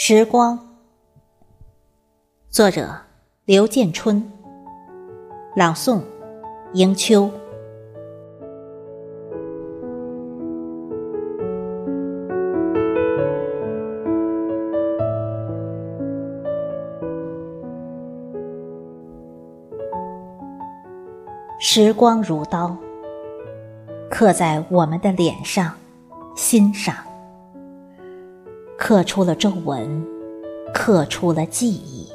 时光，作者刘建春，朗诵迎秋。时光如刀，刻在我们的脸上、心上。刻出了皱纹，刻出了记忆。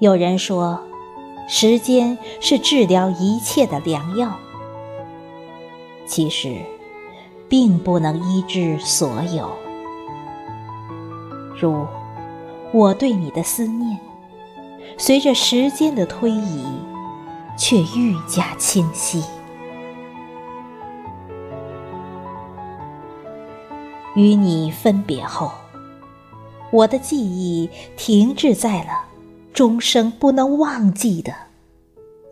有人说，时间是治疗一切的良药。其实，并不能医治所有。如我对你的思念，随着时间的推移，却愈加清晰。与你分别后，我的记忆停滞在了终生不能忘记的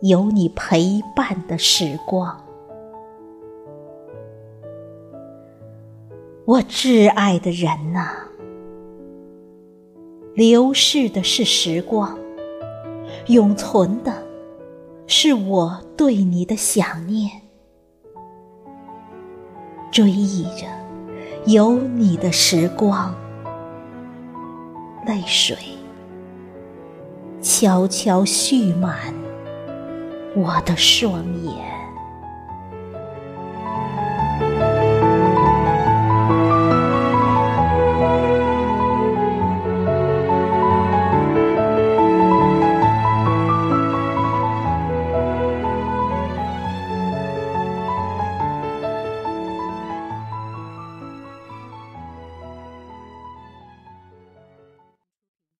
有你陪伴的时光。我挚爱的人呐，流逝的是时光，永存的是我对你的想念，追忆着。有你的时光，泪水悄悄蓄满我的双眼。